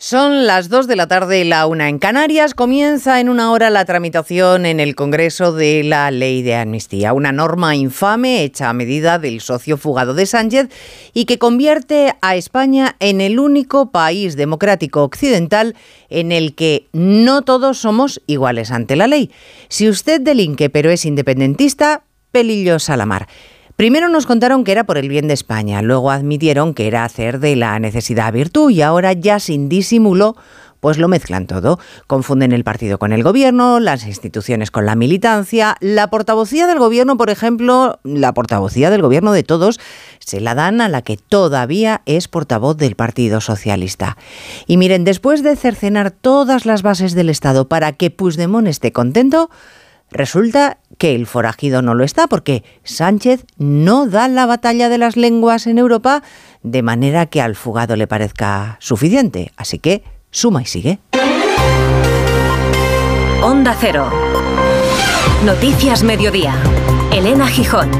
Son las 2 de la tarde y la una en Canarias. Comienza en una hora la tramitación en el Congreso de la Ley de Amnistía, una norma infame hecha a medida del socio fugado de Sánchez y que convierte a España en el único país democrático occidental en el que no todos somos iguales ante la ley. Si usted delinque pero es independentista, pelillos a la mar. Primero nos contaron que era por el bien de España, luego admitieron que era hacer de la necesidad virtud y ahora ya sin disimulo pues lo mezclan todo. Confunden el partido con el gobierno, las instituciones con la militancia. La portavocía del gobierno, por ejemplo, la portavocía del gobierno de todos, se la dan a la que todavía es portavoz del Partido Socialista. Y miren, después de cercenar todas las bases del Estado para que Puigdemont esté contento, Resulta que el forajido no lo está porque Sánchez no da la batalla de las lenguas en Europa de manera que al fugado le parezca suficiente. Así que suma y sigue. Onda Cero. Noticias Mediodía. Elena Gijón.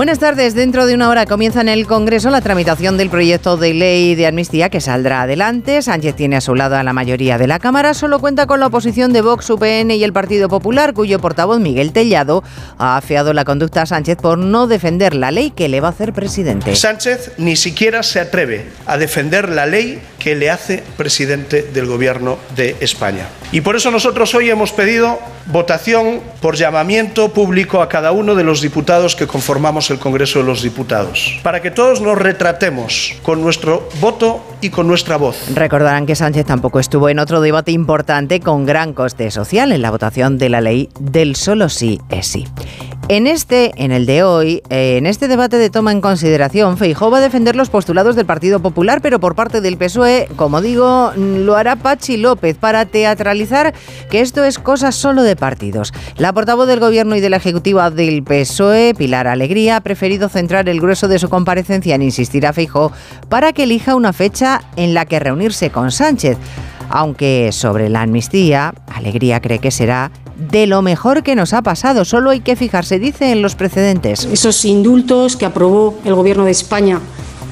Buenas tardes. Dentro de una hora comienza en el Congreso la tramitación del proyecto de ley de amnistía que saldrá adelante. Sánchez tiene a su lado a la mayoría de la Cámara. Solo cuenta con la oposición de Vox, UPN y el Partido Popular, cuyo portavoz Miguel Tellado ha afeado la conducta a Sánchez por no defender la ley que le va a hacer presidente. Sánchez ni siquiera se atreve a defender la ley que le hace presidente del Gobierno de España. Y por eso nosotros hoy hemos pedido votación por llamamiento público a cada uno de los diputados que conformamos el Congreso de los Diputados, para que todos nos retratemos con nuestro voto y con nuestra voz. Recordarán que Sánchez tampoco estuvo en otro debate importante con gran coste social en la votación de la ley del solo sí es sí. En este, en el de hoy, eh, en este debate de toma en consideración, Feijóo va a defender los postulados del Partido Popular, pero por parte del PSOE, como digo, lo hará Pachi López para teatralizar que esto es cosa solo de partidos. La portavoz del Gobierno y de la Ejecutiva del PSOE, Pilar Alegría, ha preferido centrar el grueso de su comparecencia en insistir a Feijóo para que elija una fecha en la que reunirse con Sánchez. Aunque sobre la amnistía, Alegría cree que será de lo mejor que nos ha pasado. Solo hay que fijarse, dice, en los precedentes. Esos indultos que aprobó el Gobierno de España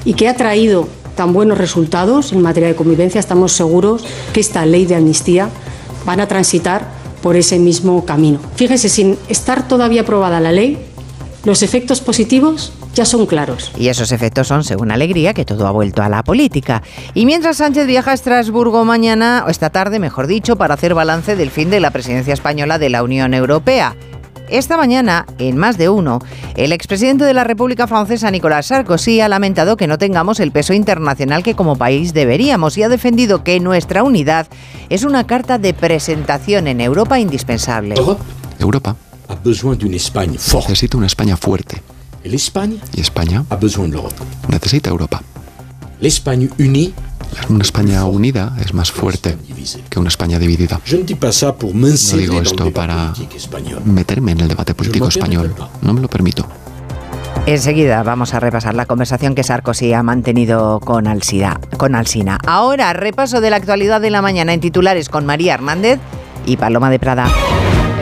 y que ha traído tan buenos resultados en materia de convivencia, estamos seguros que esta ley de amnistía van a transitar por ese mismo camino. Fíjese, sin estar todavía aprobada la ley, los efectos positivos ya son claros. Y esos efectos son, según Alegría, que todo ha vuelto a la política. Y mientras Sánchez viaja a Estrasburgo mañana, o esta tarde, mejor dicho, para hacer balance del fin de la presidencia española de la Unión Europea. Esta mañana, en más de uno, el expresidente de la República Francesa, Nicolas Sarkozy, ha lamentado que no tengamos el peso internacional que como país deberíamos y ha defendido que nuestra unidad es una carta de presentación en Europa indispensable. Europa necesita una España fuerte. Y España necesita Europa. Una España unida es más fuerte que una España dividida. No digo esto para meterme en el debate político español. No me lo permito. Enseguida vamos a repasar la conversación que Sarkozy ha mantenido con, Alsina, con Alsina. Ahora, repaso de la actualidad de la mañana en titulares con María Hernández y Paloma de Prada.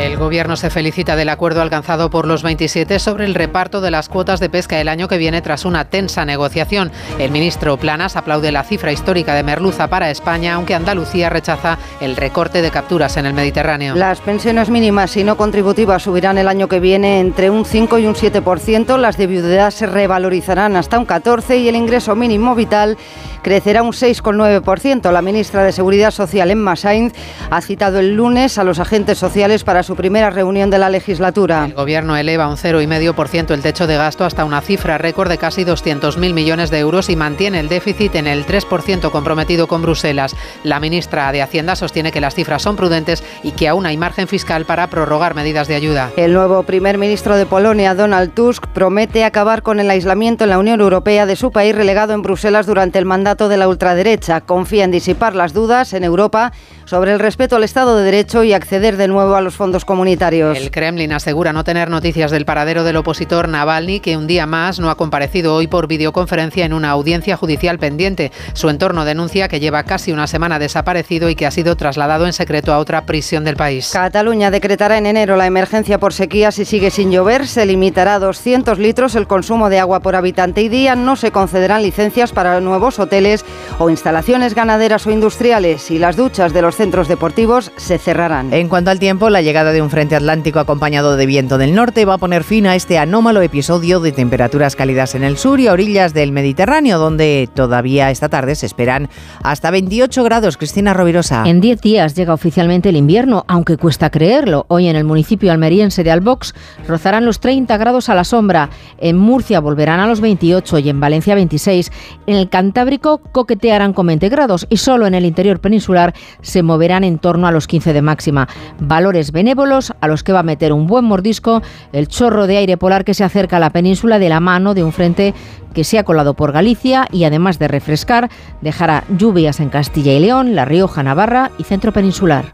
El Gobierno se felicita del acuerdo alcanzado por los 27 sobre el reparto de las cuotas de pesca el año que viene tras una tensa negociación. El ministro Planas aplaude la cifra histórica de merluza para España, aunque Andalucía rechaza el recorte de capturas en el Mediterráneo. Las pensiones mínimas y no contributivas subirán el año que viene entre un 5 y un 7%, las de viudedad se revalorizarán hasta un 14% y el ingreso mínimo vital crecerá un 6,9%. La ministra de Seguridad Social, Emma Sainz, ha citado el lunes a los agentes sociales para su primera reunión de la legislatura. El Gobierno eleva un 0,5% el techo de gasto hasta una cifra récord de casi 200.000 millones de euros y mantiene el déficit en el 3% comprometido con Bruselas. La ministra de Hacienda sostiene que las cifras son prudentes y que aún hay margen fiscal para prorrogar medidas de ayuda. El nuevo primer ministro de Polonia, Donald Tusk, promete acabar con el aislamiento en la Unión Europea de su país relegado en Bruselas durante el mandato de la ultraderecha. Confía en disipar las dudas en Europa sobre el respeto al Estado de Derecho y acceder de nuevo a los fondos comunitarios. El Kremlin asegura no tener noticias del paradero del opositor Navalny, que un día más no ha comparecido hoy por videoconferencia en una audiencia judicial pendiente. Su entorno denuncia que lleva casi una semana desaparecido y que ha sido trasladado en secreto a otra prisión del país. Cataluña decretará en enero la emergencia por sequía si sigue sin llover. Se limitará a 200 litros el consumo de agua por habitante y día. No se concederán licencias para nuevos hoteles o instalaciones ganaderas o industriales y las duchas de los centros deportivos se cerrarán. En cuanto al tiempo, la llegada de un frente atlántico acompañado de viento del norte va a poner fin a este anómalo episodio de temperaturas cálidas en el sur y a orillas del Mediterráneo, donde todavía esta tarde se esperan hasta 28 grados. Cristina Rovirosa. En 10 días llega oficialmente el invierno, aunque cuesta creerlo. Hoy en el municipio almeriense de Albox rozarán los 30 grados a la sombra. En Murcia volverán a los 28 y en Valencia 26. En el Cantábrico coquetearán con 20 grados y solo en el interior peninsular se moverán en torno a los 15 de máxima. Valores benévolos a los que va a meter un buen mordisco el chorro de aire polar que se acerca a la península de la mano de un frente que se ha colado por Galicia y además de refrescar, dejará lluvias en Castilla y León, La Rioja, Navarra y centro peninsular.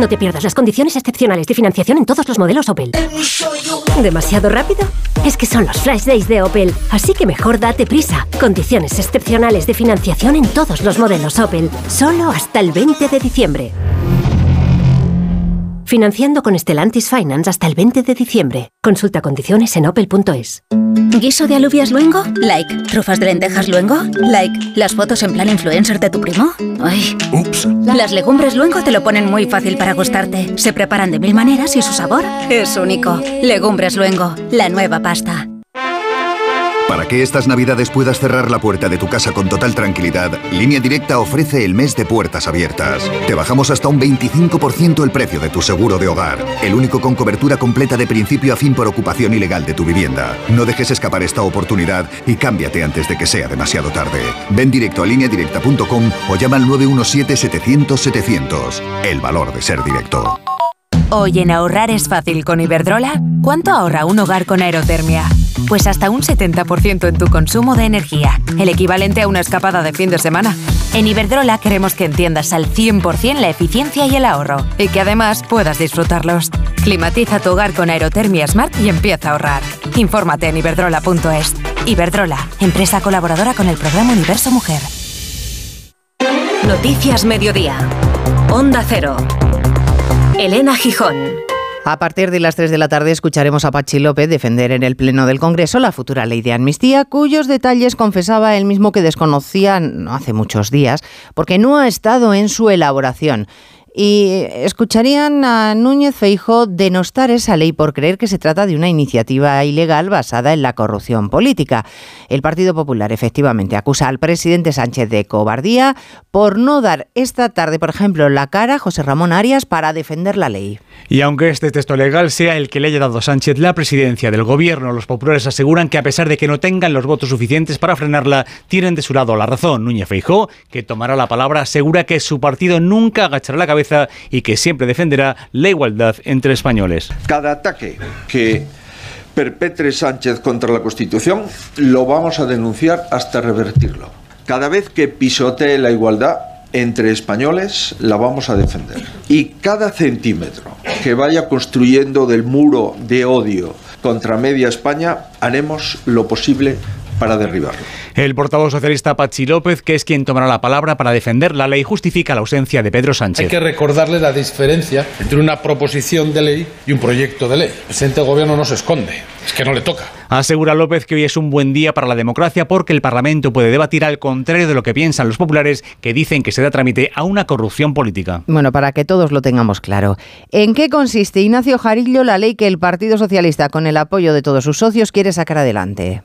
No te pierdas las condiciones excepcionales de financiación en todos los modelos Opel. ¿Demasiado rápido? Es que son los Flash Days de Opel, así que mejor date prisa. Condiciones excepcionales de financiación en todos los modelos Opel, solo hasta el 20 de diciembre. Financiando con Stellantis Finance hasta el 20 de diciembre. Consulta condiciones en opel.es. ¿Guiso de alubias luengo? Like. ¿Trufas de lentejas luengo? Like. ¿Las fotos en plan influencer de tu primo? Ay. Ups. Las legumbres luengo te lo ponen muy fácil para gustarte. Se preparan de mil maneras y su sabor es único. Legumbres luengo, la nueva pasta. Que estas navidades puedas cerrar la puerta de tu casa con total tranquilidad, Línea Directa ofrece el mes de puertas abiertas. Te bajamos hasta un 25% el precio de tu seguro de hogar, el único con cobertura completa de principio a fin por ocupación ilegal de tu vivienda. No dejes escapar esta oportunidad y cámbiate antes de que sea demasiado tarde. Ven directo a lineadirecta.com o llama al 917-700-700. El valor de ser directo. Hoy en ahorrar es fácil con Iberdrola. ¿Cuánto ahorra un hogar con aerotermia? Pues hasta un 70% en tu consumo de energía, el equivalente a una escapada de fin de semana. En Iberdrola queremos que entiendas al 100% la eficiencia y el ahorro, y que además puedas disfrutarlos. Climatiza tu hogar con Aerotermia Smart y empieza a ahorrar. Infórmate en iberdrola.es. Iberdrola, empresa colaboradora con el programa Universo Mujer. Noticias Mediodía. Onda Cero. Elena Gijón. A partir de las 3 de la tarde escucharemos a Pachi López defender en el Pleno del Congreso la futura ley de amnistía, cuyos detalles confesaba él mismo que desconocía no hace muchos días, porque no ha estado en su elaboración y escucharían a Núñez Feijo denostar esa ley por creer que se trata de una iniciativa ilegal basada en la corrupción política. El Partido Popular efectivamente acusa al presidente Sánchez de cobardía por no dar esta tarde, por ejemplo, la cara a José Ramón Arias para defender la ley. Y aunque este texto legal sea el que le haya dado Sánchez la presidencia del gobierno, los populares aseguran que a pesar de que no tengan los votos suficientes para frenarla, tienen de su lado la razón. Núñez Feijó, que tomará la palabra, asegura que su partido nunca agachará la cabeza y que siempre defenderá la igualdad entre españoles. Cada ataque que perpetre Sánchez contra la Constitución lo vamos a denunciar hasta revertirlo. Cada vez que pisotee la igualdad entre españoles la vamos a defender. Y cada centímetro que vaya construyendo del muro de odio contra media España haremos lo posible para derribarlo. El portavoz socialista Pachi López, que es quien tomará la palabra para defender la ley, justifica la ausencia de Pedro Sánchez. Hay que recordarle la diferencia entre una proposición de ley y un proyecto de ley. El presidente del gobierno no se esconde, es que no le toca. Asegura López que hoy es un buen día para la democracia porque el Parlamento puede debatir al contrario de lo que piensan los populares que dicen que se da trámite a una corrupción política. Bueno, para que todos lo tengamos claro. ¿En qué consiste, Ignacio Jarillo, la ley que el Partido Socialista, con el apoyo de todos sus socios, quiere sacar adelante?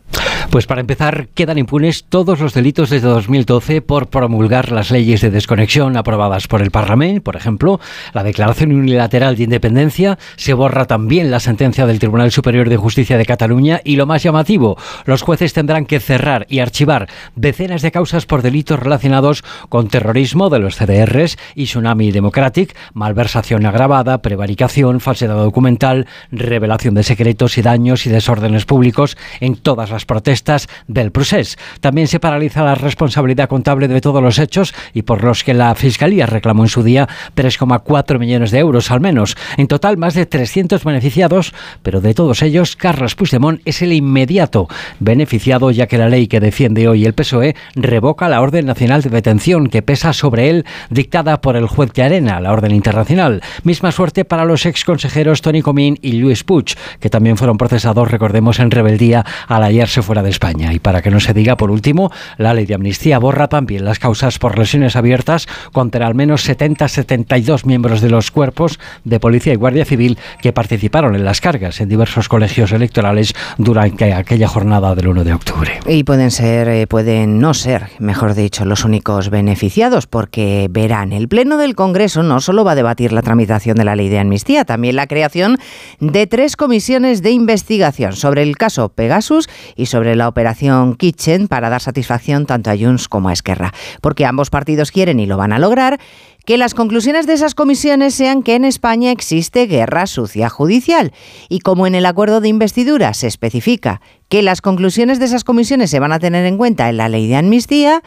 Pues para empezar, quedan impunes todos los delitos desde 2012 por promulgar las leyes de desconexión aprobadas por el Parlamento. Por ejemplo, la declaración unilateral de independencia, se borra también la sentencia del Tribunal Superior de Justicia de Cataluña y lo más llamativo, los jueces tendrán que cerrar y archivar decenas de causas por delitos relacionados con terrorismo de los CDRs y Tsunami Democratic, malversación agravada, prevaricación, falsedad documental, revelación de secretos y daños y desórdenes públicos en todas las protestas propuestas del procés. También se paraliza la responsabilidad contable de todos los hechos y por los que la Fiscalía reclamó en su día 3,4 millones de euros al menos. En total, más de 300 beneficiados, pero de todos ellos, Carlos Puigdemont es el inmediato beneficiado, ya que la ley que defiende hoy el PSOE revoca la Orden Nacional de Detención que pesa sobre él, dictada por el juez de Arena, la Orden Internacional. Misma suerte para los ex consejeros Tony Comín y Luis Puig, que también fueron procesados, recordemos, en rebeldía al hallarse fuera de España. Y para que no se diga, por último, la ley de amnistía borra también las causas por lesiones abiertas contra al menos 70-72 miembros de los cuerpos de policía y guardia civil que participaron en las cargas en diversos colegios electorales durante aquella jornada del 1 de octubre. Y pueden ser, eh, pueden no ser, mejor dicho, los únicos beneficiados, porque verán, el Pleno del Congreso no solo va a debatir la tramitación de la ley de amnistía, también la creación de tres comisiones de investigación sobre el caso Pegasus y sobre la operación Kitchen para dar satisfacción tanto a Junts como a Esquerra, porque ambos partidos quieren y lo van a lograr que las conclusiones de esas comisiones sean que en España existe guerra sucia judicial y como en el acuerdo de investidura se especifica que las conclusiones de esas comisiones se van a tener en cuenta en la ley de amnistía,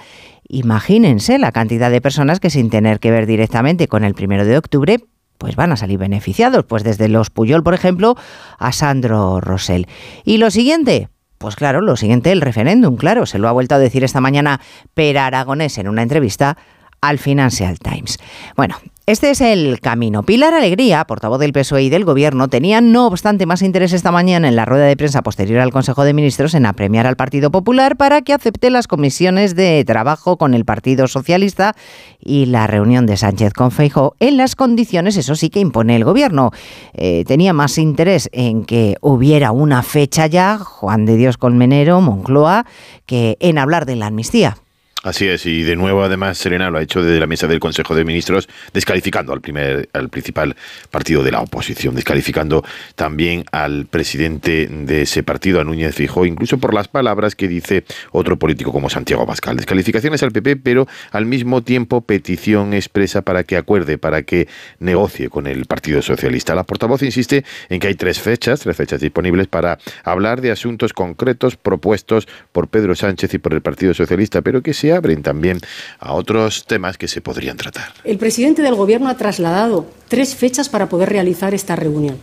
imagínense la cantidad de personas que sin tener que ver directamente con el primero de octubre pues van a salir beneficiados, pues desde los Puyol, por ejemplo, a Sandro Rosell. Y lo siguiente, pues claro, lo siguiente, el referéndum, claro, se lo ha vuelto a decir esta mañana Per Aragonés en una entrevista al Financial Times. Bueno, este es el camino. Pilar Alegría, portavoz del PSOE y del Gobierno, tenía no obstante más interés esta mañana en la rueda de prensa posterior al Consejo de Ministros en apremiar al Partido Popular para que acepte las comisiones de trabajo con el Partido Socialista y la reunión de Sánchez con Feijóo en las condiciones, eso sí que impone el Gobierno. Eh, tenía más interés en que hubiera una fecha ya, Juan de Dios Colmenero, Moncloa, que en hablar de la amnistía. Así es, y de nuevo además Serena lo ha hecho desde la mesa del Consejo de Ministros, descalificando al primer, al principal partido de la oposición, descalificando también al presidente de ese partido, a Núñez Fijó, incluso por las palabras que dice otro político como Santiago Abascal. Descalificaciones al PP, pero al mismo tiempo petición expresa para que acuerde, para que negocie con el Partido Socialista. La portavoz insiste en que hay tres fechas, tres fechas disponibles para hablar de asuntos concretos propuestos por Pedro Sánchez y por el Partido Socialista, pero que se abren también a otros temas que se podrían tratar. El presidente del Gobierno ha trasladado tres fechas para poder realizar esta reunión.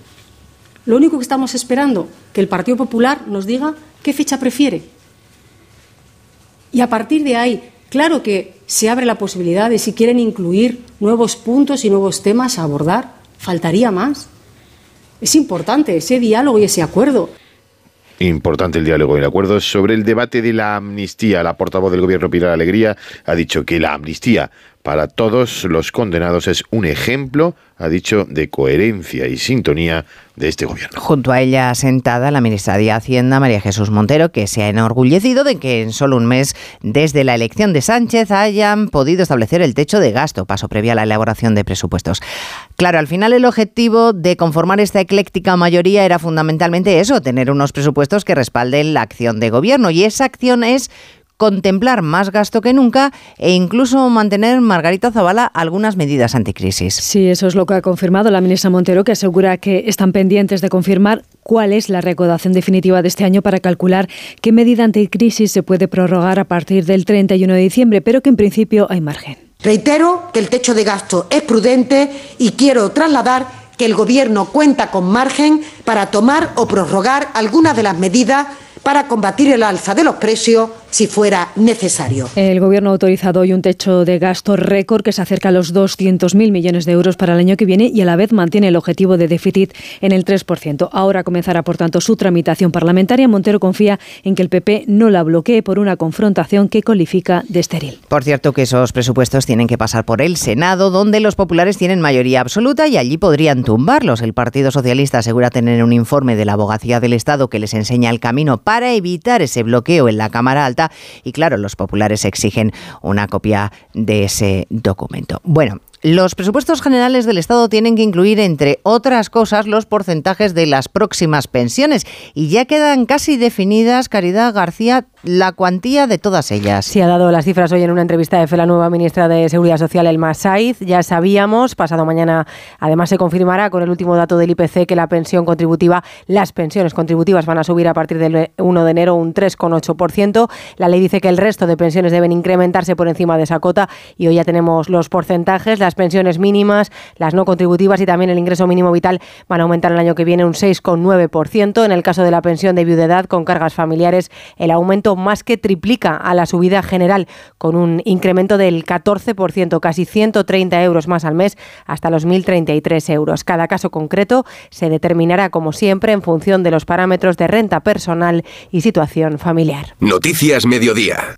Lo único que estamos esperando que el Partido Popular nos diga qué fecha prefiere. Y a partir de ahí, claro que se abre la posibilidad de si quieren incluir nuevos puntos y nuevos temas a abordar. Faltaría más. Es importante ese diálogo y ese acuerdo. Importante el diálogo y el acuerdo sobre el debate de la amnistía. La portavoz del gobierno Pilar Alegría ha dicho que la amnistía para todos los condenados es un ejemplo, ha dicho, de coherencia y sintonía de este gobierno. Junto a ella sentada la ministra de Hacienda, María Jesús Montero, que se ha enorgullecido de que en solo un mes desde la elección de Sánchez hayan podido establecer el techo de gasto, paso previo a la elaboración de presupuestos. Claro, al final el objetivo de conformar esta ecléctica mayoría era fundamentalmente eso, tener unos presupuestos que respalden la acción de gobierno y esa acción es contemplar más gasto que nunca e incluso mantener, Margarita Zavala, algunas medidas anticrisis. Sí, eso es lo que ha confirmado la ministra Montero, que asegura que están pendientes de confirmar cuál es la recaudación definitiva de este año para calcular qué medida anticrisis se puede prorrogar a partir del 31 de diciembre, pero que en principio hay margen. Reitero que el techo de gasto es prudente y quiero trasladar que el Gobierno cuenta con margen para tomar o prorrogar algunas de las medidas para combatir el alza de los precios si fuera necesario. El Gobierno ha autorizado hoy un techo de gasto récord que se acerca a los 200.000 millones de euros para el año que viene y a la vez mantiene el objetivo de déficit en el 3%. Ahora comenzará, por tanto, su tramitación parlamentaria. Montero confía en que el PP no la bloquee por una confrontación que califica de estéril. Por cierto, que esos presupuestos tienen que pasar por el Senado, donde los populares tienen mayoría absoluta y allí podrían tumbarlos. El Partido Socialista asegura tener un informe de la abogacía del Estado que les enseña el camino para evitar ese bloqueo en la Cámara Alta y claro, los populares exigen una copia de ese documento. Bueno, Los presupuestos generales del Estado tienen que incluir, entre otras cosas, los porcentajes de las próximas pensiones y ya quedan casi definidas, Caridad García, la cuantía de todas ellas. Sí, ha dado las cifras hoy en una entrevista de la nueva ministra de Seguridad Social, Elma Saiz. Ya sabíamos, pasado mañana además se confirmará con el último dato del IPC que la pensión contributiva, las pensiones contributivas van a subir a partir del 1 de enero un 3,8%. La ley dice que el resto de pensiones deben incrementarse por encima de esa cota y hoy ya tenemos los porcentajes. Las pensiones mínimas, las no contributivas y también el ingreso mínimo vital van a aumentar el año que viene un 6,9%. En el caso de la pensión de viudedad con cargas familiares, el aumento más que triplica a la subida general, con un incremento del 14%, casi 130 euros más al mes, hasta los 1.033 euros. Cada caso concreto se determinará, como siempre, en función de los parámetros de renta personal y situación familiar. Noticias Mediodía.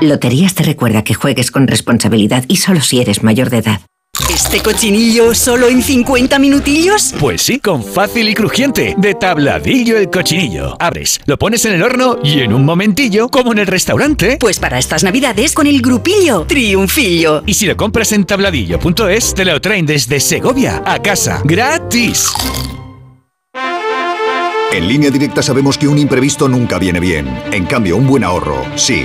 Loterías te recuerda que juegues con responsabilidad y solo si eres mayor de edad. ¿Este cochinillo solo en 50 minutillos? Pues sí, con fácil y crujiente. De tabladillo el cochinillo. Abres, lo pones en el horno y en un momentillo, como en el restaurante. Pues para estas navidades con el grupillo Triunfillo. Y si lo compras en tabladillo.es, te lo traen desde Segovia a casa. ¡Gratis! En línea directa sabemos que un imprevisto nunca viene bien. En cambio, un buen ahorro, sí.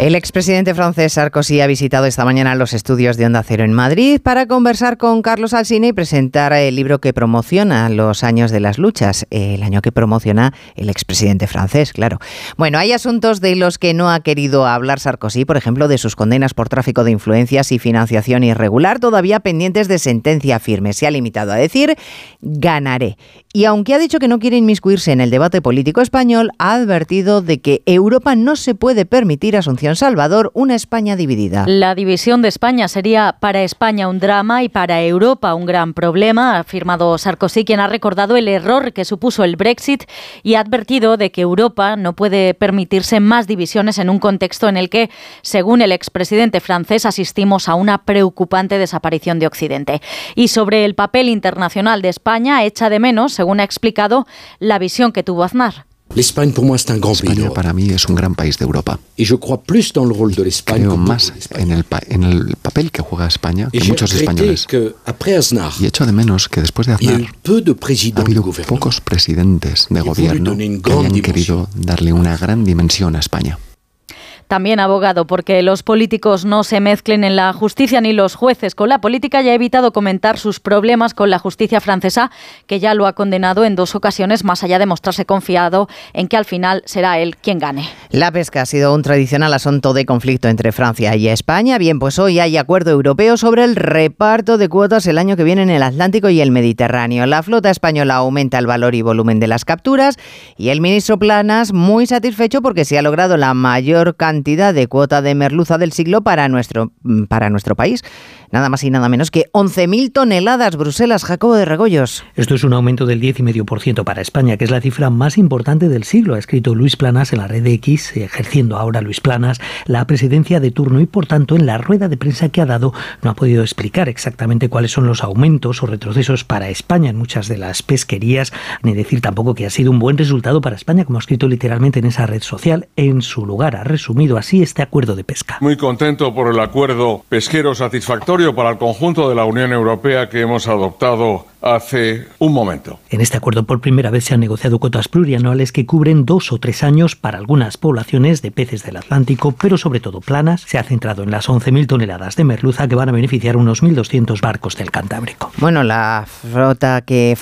El expresidente francés Sarkozy ha visitado esta mañana los estudios de Onda Cero en Madrid para conversar con Carlos Alsina y presentar el libro que promociona los años de las luchas, el año que promociona el expresidente francés, claro. Bueno, hay asuntos de los que no ha querido hablar Sarkozy, por ejemplo, de sus condenas por tráfico de influencias y financiación irregular, todavía pendientes de sentencia firme. Se ha limitado a decir, ganaré. Y aunque ha dicho que no quiere inmiscuirse en el debate político español, ha advertido de que Europa no se puede permitir Asunción Salvador una España dividida. La división de España sería para España un drama y para Europa un gran problema, ha afirmado Sarkozy, quien ha recordado el error que supuso el Brexit y ha advertido de que Europa no puede permitirse más divisiones en un contexto en el que, según el expresidente francés, asistimos a una preocupante desaparición de Occidente. Y sobre el papel internacional de España, echa de menos, según ha explicado, la visión que tuvo Aznar. España para mí es un gran país de Europa. Creo más en el, en el papel que juega España que muchos españoles. Y echo de menos que después de Aznar ha habido pocos presidentes de gobierno que hayan querido darle una gran dimensión a España. También abogado porque los políticos no se mezclen en la justicia ni los jueces con la política y ha evitado comentar sus problemas con la justicia francesa, que ya lo ha condenado en dos ocasiones, más allá de mostrarse confiado en que al final será él quien gane. La pesca ha sido un tradicional asunto de conflicto entre Francia y España. Bien, pues hoy hay acuerdo europeo sobre el reparto de cuotas el año que viene en el Atlántico y el Mediterráneo. La flota española aumenta el valor y volumen de las capturas y el ministro Planas muy satisfecho porque se ha logrado la mayor cantidad de cuota de merluza del siglo para nuestro, mm, para nuestro país. Nada más y nada menos que 11.000 toneladas. Bruselas, Jacobo de Regoyos. Esto es un aumento del 10,5% para España, que es la cifra más importante del siglo, ha escrito Luis Planas en la red X, ejerciendo ahora Luis Planas la presidencia de turno y, por tanto, en la rueda de prensa que ha dado no ha podido explicar exactamente cuáles son los aumentos o retrocesos para España en muchas de las pesquerías, ni decir tampoco que ha sido un buen resultado para España, como ha escrito literalmente en esa red social. En su lugar ha resumido así este acuerdo de pesca. Muy contento por el acuerdo pesquero satisfactorio para el conjunto de la Unión Europea que hemos adoptado hace un momento. En este acuerdo por primera vez se han negociado cuotas plurianuales que cubren dos o tres años para algunas poblaciones de peces del Atlántico, pero sobre todo planas. Se ha centrado en las 11.000 toneladas de merluza que van a beneficiar unos 1.200 barcos del Cantábrico. Bueno, la flota que,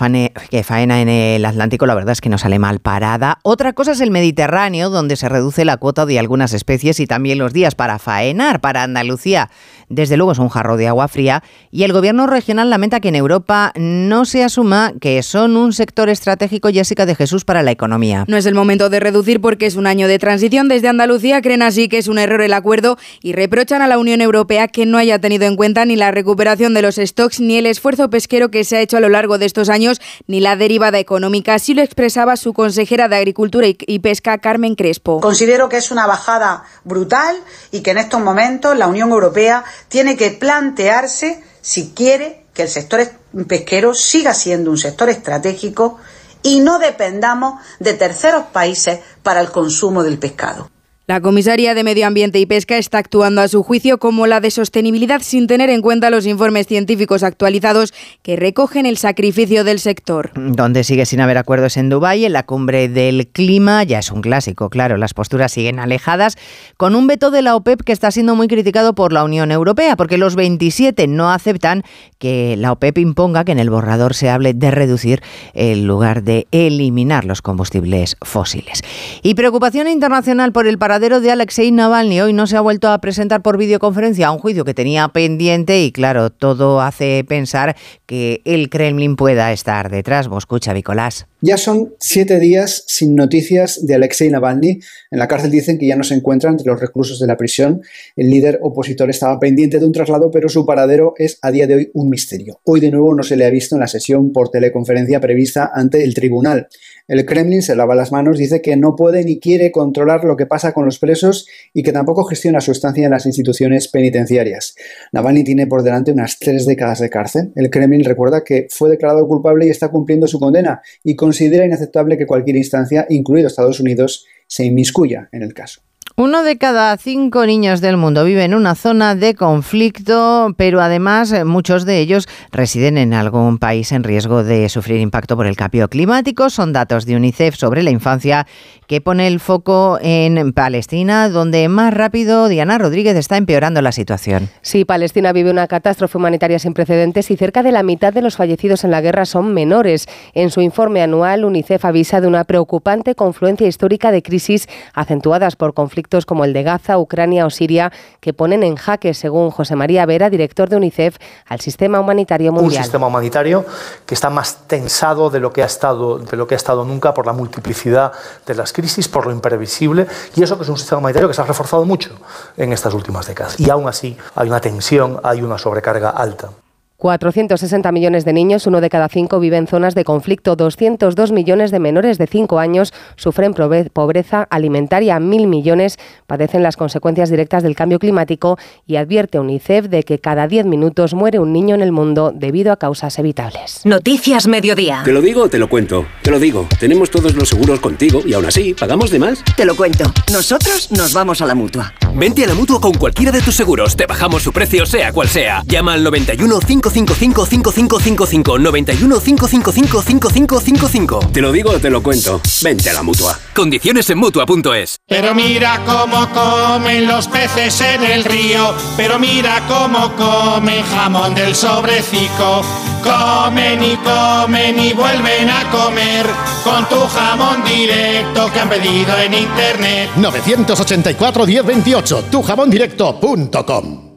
que faena en el Atlántico la verdad es que no sale mal parada. Otra cosa es el Mediterráneo, donde se reduce la cuota de algunas especies y también los días para faenar. Para Andalucía, desde luego es un jarro de agua fría y el gobierno regional lamenta que en Europa no se asuma que son un sector estratégico, Jessica de Jesús, para la economía. No es el momento de reducir porque es un año de transición. Desde Andalucía creen así que es un error el acuerdo y reprochan a la Unión Europea que no haya tenido en cuenta ni la recuperación de los stocks, ni el esfuerzo pesquero que se ha hecho a lo largo de estos años, ni la derivada económica. Así lo expresaba su consejera de Agricultura y Pesca, Carmen Crespo. Considero que es una bajada brutal y que en estos momentos la Unión Europea tiene que plantearse si quiere que el sector pesquero siga siendo un sector estratégico y no dependamos de terceros países para el consumo del pescado. La comisaria de Medio Ambiente y Pesca está actuando a su juicio como la de sostenibilidad sin tener en cuenta los informes científicos actualizados que recogen el sacrificio del sector. Donde sigue sin haber acuerdos en Dubái, en la cumbre del clima, ya es un clásico, claro, las posturas siguen alejadas, con un veto de la OPEP que está siendo muy criticado por la Unión Europea, porque los 27 no aceptan que la OPEP imponga que en el borrador se hable de reducir en lugar de eliminar los combustibles fósiles. Y preocupación internacional por el paradero de Alexei Navalny hoy no se ha vuelto a presentar por videoconferencia a un juicio que tenía pendiente y claro, todo hace pensar que el Kremlin pueda estar detrás. escucha, Nicolás. Ya son siete días sin noticias de Alexei Navalny. En la cárcel dicen que ya no se encuentra entre los reclusos de la prisión. El líder opositor estaba pendiente de un traslado, pero su paradero es a día de hoy un misterio. Hoy de nuevo no se le ha visto en la sesión por teleconferencia prevista ante el tribunal. El Kremlin se lava las manos, dice que no puede ni quiere controlar lo que pasa con los presos y que tampoco gestiona su estancia en las instituciones penitenciarias. Navalny tiene por delante unas tres décadas de cárcel. El Kremlin recuerda que fue declarado culpable y está cumpliendo su condena y considera inaceptable que cualquier instancia, incluido Estados Unidos, se inmiscuya en el caso. Uno de cada cinco niños del mundo vive en una zona de conflicto, pero además eh, muchos de ellos residen en algún país en riesgo de sufrir impacto por el cambio climático. Son datos de UNICEF sobre la infancia que pone el foco en Palestina, donde más rápido Diana Rodríguez está empeorando la situación. Sí, Palestina vive una catástrofe humanitaria sin precedentes y cerca de la mitad de los fallecidos en la guerra son menores. En su informe anual, UNICEF avisa de una preocupante confluencia histórica de crisis acentuadas por conflictos como el de Gaza, Ucrania o Siria, que ponen en jaque, según José María Vera, director de UNICEF, al sistema humanitario mundial. Un sistema humanitario que está más tensado de lo que ha estado, de lo que ha estado nunca por la multiplicidad de las crisis, por lo imprevisible, y eso que es un sistema humanitario que se ha reforzado mucho en estas últimas décadas. Y aún así hay una tensión, hay una sobrecarga alta. 460 millones de niños, uno de cada cinco, vive en zonas de conflicto. 202 millones de menores de 5 años sufren pobreza alimentaria. Mil millones padecen las consecuencias directas del cambio climático y advierte UNICEF de que cada 10 minutos muere un niño en el mundo debido a causas evitables. Noticias Mediodía. ¿Te lo digo o te lo cuento? Te lo digo. Tenemos todos los seguros contigo y aún así, ¿pagamos de más? Te lo cuento. Nosotros nos vamos a la mutua. Vente a la mutua con cualquiera de tus seguros. Te bajamos su precio, sea cual sea. Llama al 91 5 555 91 555 5555. Te lo digo o te lo cuento. Vente a la mutua. Condiciones en mutua.es. Pero mira cómo comen los peces en el río. Pero mira cómo comen jamón del sobrecico. Comen y comen y vuelven a comer con tu jamón directo que han pedido en internet. 984 1028 tujamondirecto.com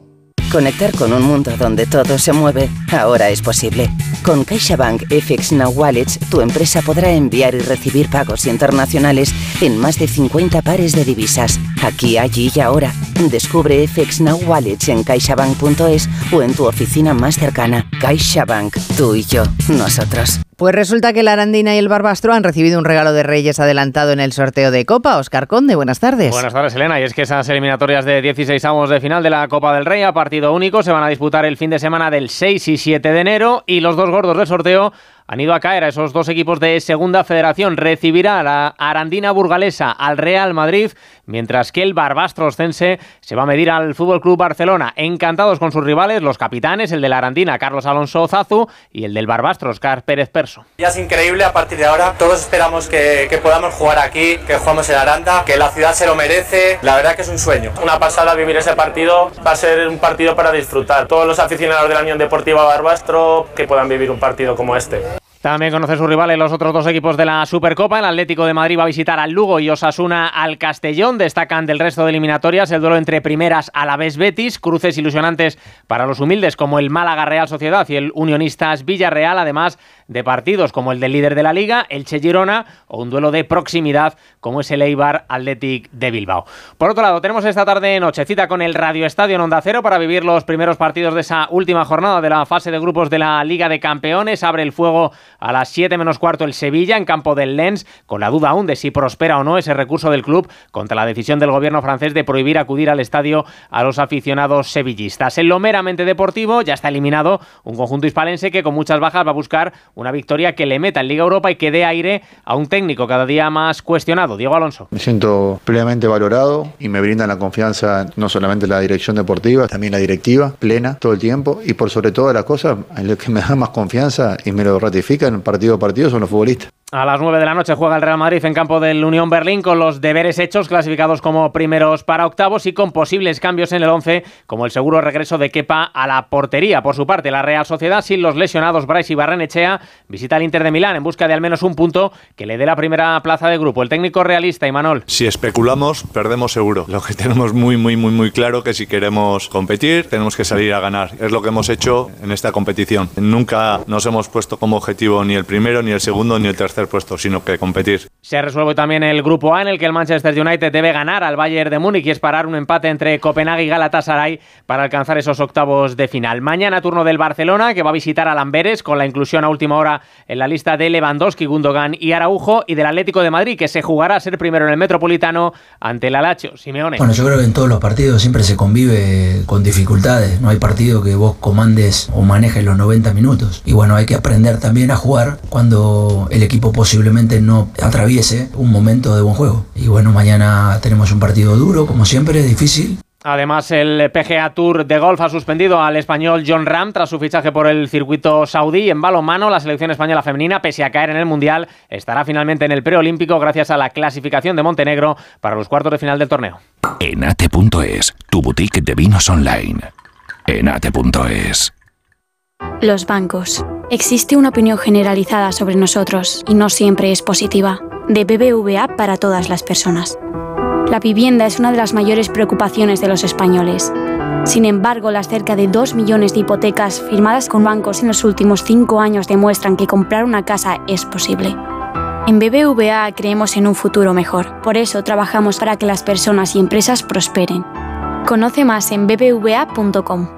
Conectar con un mundo donde todo se mueve ahora es posible. Con CaixaBank FX Now Wallets, tu empresa podrá enviar y recibir pagos internacionales en más de 50 pares de divisas, aquí, allí y ahora. Descubre FX Now Wallets en caixabank.es o en tu oficina más cercana. CaixaBank, tú y yo, nosotros. Pues resulta que la Arandina y el Barbastro han recibido un regalo de Reyes adelantado en el sorteo de Copa. Oscar Conde, buenas tardes. Buenas tardes, Elena. Y es que esas eliminatorias de 16 avos de final de la Copa del Rey a partido único se van a disputar el fin de semana del 6 y 7 de enero y los dos gordos del sorteo han ido a caer a esos dos equipos de Segunda Federación. Recibirá la Arandina Burgalesa al Real Madrid, mientras que el Barbastro se va a medir al Fútbol Club Barcelona. Encantados con sus rivales, los capitanes, el de la Arandina, Carlos Alonso Zazu, y el del Barbastro, Oscar Pérez Perso. Ya es increíble a partir de ahora. Todos esperamos que, que podamos jugar aquí, que jugamos en Aranda, que la ciudad se lo merece. La verdad que es un sueño. Una pasada vivir ese partido. Va a ser un partido para disfrutar. Todos los aficionados de la Unión Deportiva Barbastro que puedan vivir un partido como este. También conoce sus rivales los otros dos equipos de la Supercopa. El Atlético de Madrid va a visitar al Lugo y Osasuna al Castellón. Destacan del resto de eliminatorias el duelo entre primeras a la vez Betis, cruces ilusionantes para los humildes como el Málaga Real Sociedad y el Unionistas Villarreal, además de partidos como el del líder de la liga, el Che Girona, o un duelo de proximidad como es el Eibar Athletic de Bilbao. Por otro lado, tenemos esta tarde noche cita con el Radio Estadio en Onda Cero para vivir los primeros partidos de esa última jornada de la fase de grupos de la Liga de Campeones. Abre el fuego a las 7 menos cuarto el Sevilla en campo del Lens, con la duda aún de si prospera o no ese recurso del club contra la decisión del gobierno francés de prohibir acudir al estadio a los aficionados sevillistas. En lo meramente deportivo ya está eliminado un conjunto hispalense que con muchas bajas va a buscar una victoria que le meta en Liga Europa y que dé aire a un técnico cada día más cuestionado, Diego Alonso. Me siento plenamente valorado y me brindan la confianza no solamente la dirección deportiva, también la directiva, plena todo el tiempo y por sobre todo la cosa, en lo que me da más confianza y me lo ratifica partido a partido son los futbolistas. A las 9 de la noche juega el Real Madrid en campo del Unión Berlín con los deberes hechos, clasificados como primeros para octavos y con posibles cambios en el 11, como el seguro regreso de Kepa a la portería. Por su parte, la Real Sociedad, sin los lesionados Bryce y Barrenechea, visita al Inter de Milán en busca de al menos un punto que le dé la primera plaza de grupo. El técnico realista, Imanol. Si especulamos, perdemos seguro. Lo que tenemos muy, muy, muy, muy claro que si queremos competir, tenemos que salir a ganar. Es lo que hemos hecho en esta competición. Nunca nos hemos puesto como objetivo ni el primero, ni el segundo, ni el tercer puesto, sino que competir. Se resuelve también el grupo A en el que el Manchester United debe ganar al Bayern de Múnich y esperar un empate entre Copenhague y Galatasaray para alcanzar esos octavos de final. Mañana turno del Barcelona que va a visitar a Lamberes con la inclusión a última hora en la lista de Lewandowski, Gundogan y Araujo y del Atlético de Madrid que se jugará a ser primero en el Metropolitano ante el Alacho. Simeone. Bueno, yo creo que en todos los partidos siempre se convive con dificultades. No hay partido que vos comandes o manejes los 90 minutos. Y bueno, hay que aprender también a jugar cuando el equipo posiblemente no atraviese un momento de buen juego. Y bueno, mañana tenemos un partido duro, como siempre, difícil. Además, el PGA Tour de golf ha suspendido al español John Ram tras su fichaje por el circuito saudí. En balonmano, la selección española femenina, pese a caer en el Mundial, estará finalmente en el preolímpico gracias a la clasificación de Montenegro para los cuartos de final del torneo. Enate.es, tu boutique de vinos online. Enate.es. Los bancos. Existe una opinión generalizada sobre nosotros y no siempre es positiva. De BBVA para todas las personas. La vivienda es una de las mayores preocupaciones de los españoles. Sin embargo, las cerca de 2 millones de hipotecas firmadas con bancos en los últimos 5 años demuestran que comprar una casa es posible. En BBVA creemos en un futuro mejor. Por eso trabajamos para que las personas y empresas prosperen. Conoce más en bbva.com.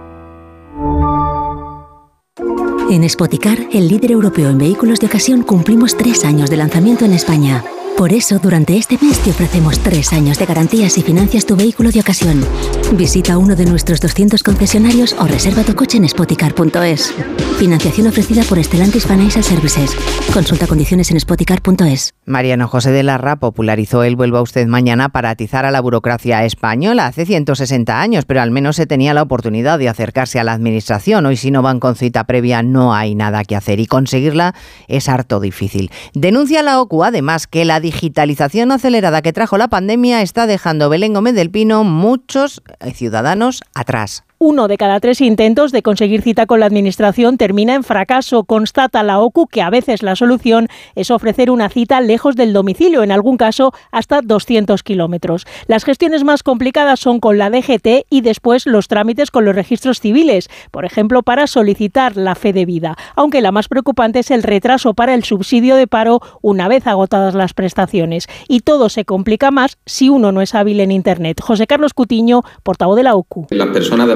En Spoticar, el líder europeo en vehículos de ocasión, cumplimos tres años de lanzamiento en España. Por eso, durante este mes te ofrecemos tres años de garantías y financias tu vehículo de ocasión. Visita uno de nuestros 200 concesionarios o reserva tu coche en spoticar.es. Financiación ofrecida por Stellantis Financial Services. Consulta condiciones en spoticar.es. Mariano José de Larra popularizó el Vuelva usted mañana para atizar a la burocracia española hace 160 años, pero al menos se tenía la oportunidad de acercarse a la administración. Hoy si no van con cita previa no hay nada que hacer y conseguirla es harto difícil. Denuncia la OCU además que la digitalización acelerada que trajo la pandemia está dejando Belén Gómez del Pino muchos ciudadanos atrás. Uno de cada tres intentos de conseguir cita con la Administración termina en fracaso. Constata la OCU que a veces la solución es ofrecer una cita lejos del domicilio, en algún caso hasta 200 kilómetros. Las gestiones más complicadas son con la DGT y después los trámites con los registros civiles, por ejemplo, para solicitar la fe de vida. Aunque la más preocupante es el retraso para el subsidio de paro una vez agotadas las prestaciones. Y todo se complica más si uno no es hábil en Internet. José Carlos Cutiño, portavoz de la OCU. De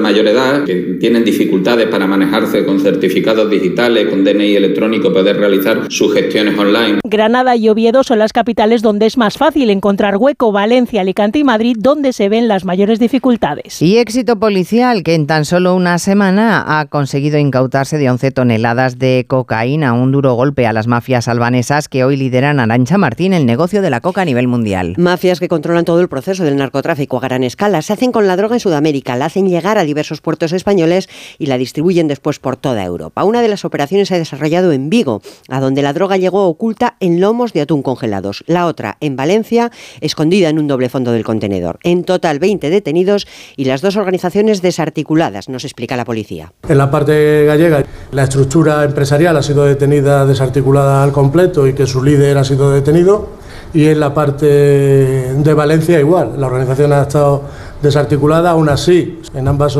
mayor mayor edad, que tienen dificultades para manejarse con certificados digitales, con DNI electrónico, poder realizar sus gestiones online. Granada y Oviedo son las capitales donde es más fácil encontrar hueco, Valencia, Alicante y Madrid, donde se ven las mayores dificultades. Y éxito policial que en tan solo una semana ha conseguido incautarse de 11 toneladas de cocaína, un duro golpe a las mafias albanesas que hoy lideran Arancha Martín el negocio de la coca a nivel mundial. Mafias que controlan todo el proceso del narcotráfico a gran escala, se hacen con la droga en Sudamérica, la hacen llegar a diversos puertos españoles y la distribuyen después por toda Europa. Una de las operaciones se ha desarrollado en Vigo, a donde la droga llegó oculta en lomos de atún congelados. La otra, en Valencia, escondida en un doble fondo del contenedor. En total, 20 detenidos y las dos organizaciones desarticuladas, nos explica la policía. En la parte gallega, la estructura empresarial ha sido detenida desarticulada al completo y que su líder ha sido detenido. Y en la parte de Valencia igual, la organización ha estado desarticulada, aún así, en ambas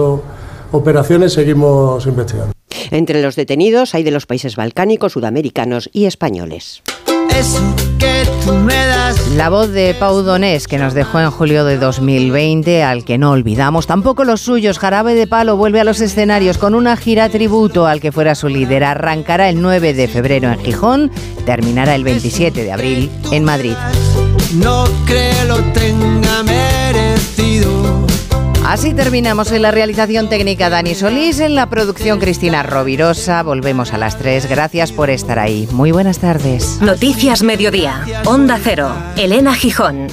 operaciones seguimos investigando. Entre los detenidos hay de los países balcánicos, sudamericanos y españoles. La voz de Pau Donés, que nos dejó en julio de 2020, al que no olvidamos. Tampoco los suyos. Jarabe de Palo vuelve a los escenarios con una gira tributo al que fuera su líder. Arrancará el 9 de febrero en Gijón, terminará el 27 de abril en Madrid. No creo lo tenga merecido. Así terminamos en la realización técnica Dani Solís, en la producción Cristina Rovirosa. Volvemos a las 3. Gracias por estar ahí. Muy buenas tardes. Noticias Mediodía. Onda Cero. Elena Gijón.